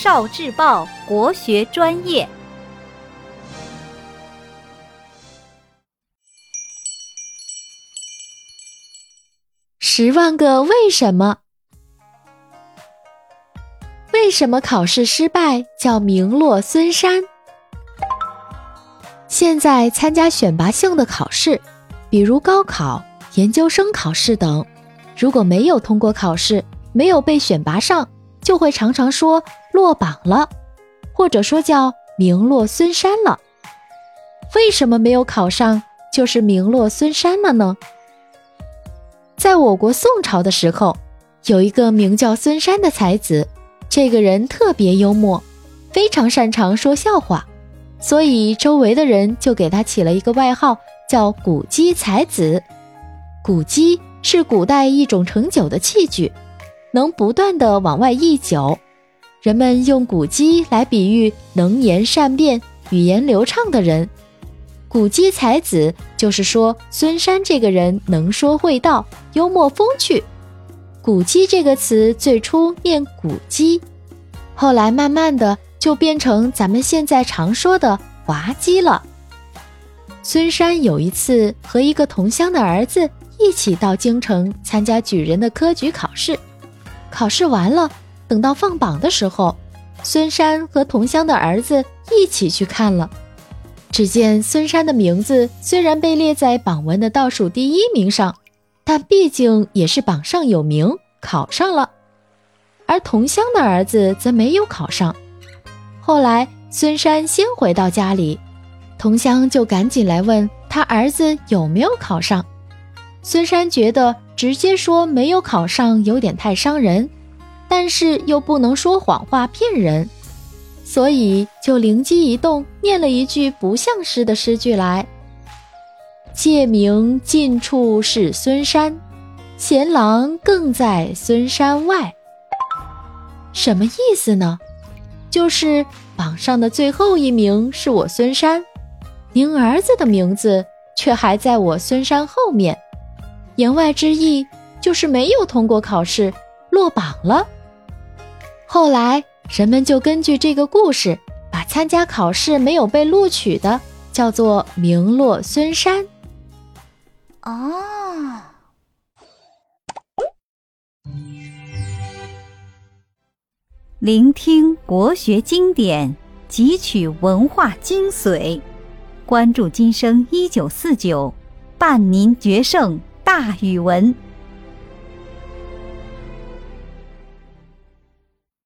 少智报国学专业。十万个为什么？为什么考试失败叫名落孙山？现在参加选拔性的考试，比如高考、研究生考试等，如果没有通过考试，没有被选拔上，就会常常说落榜了，或者说叫名落孙山了。为什么没有考上就是名落孙山了呢？在我国宋朝的时候，有一个名叫孙山的才子，这个人特别幽默，非常擅长说笑话，所以周围的人就给他起了一个外号，叫“古鸡才子”。古鸡是古代一种盛酒的器具，能不断的往外溢酒，人们用古鸡来比喻能言善辩、语言流畅的人。古鸡才子就是说孙山这个人能说会道，幽默风趣。古鸡这个词最初念古鸡，后来慢慢的就变成咱们现在常说的滑稽了。孙山有一次和一个同乡的儿子一起到京城参加举人的科举考试，考试完了，等到放榜的时候，孙山和同乡的儿子一起去看了。只见孙山的名字虽然被列在榜文的倒数第一名上，但毕竟也是榜上有名，考上了。而同乡的儿子则没有考上。后来孙山先回到家里，同乡就赶紧来问他儿子有没有考上。孙山觉得直接说没有考上有点太伤人，但是又不能说谎话骗人。所以就灵机一动，念了一句不像诗的诗句来：“借名近处是孙山，贤郎更在孙山外。”什么意思呢？就是榜上的最后一名是我孙山，您儿子的名字却还在我孙山后面。言外之意就是没有通过考试，落榜了。后来。人们就根据这个故事，把参加考试没有被录取的叫做“名落孙山”。哦，聆听国学经典，汲取文化精髓，关注今生一九四九，伴您决胜大语文。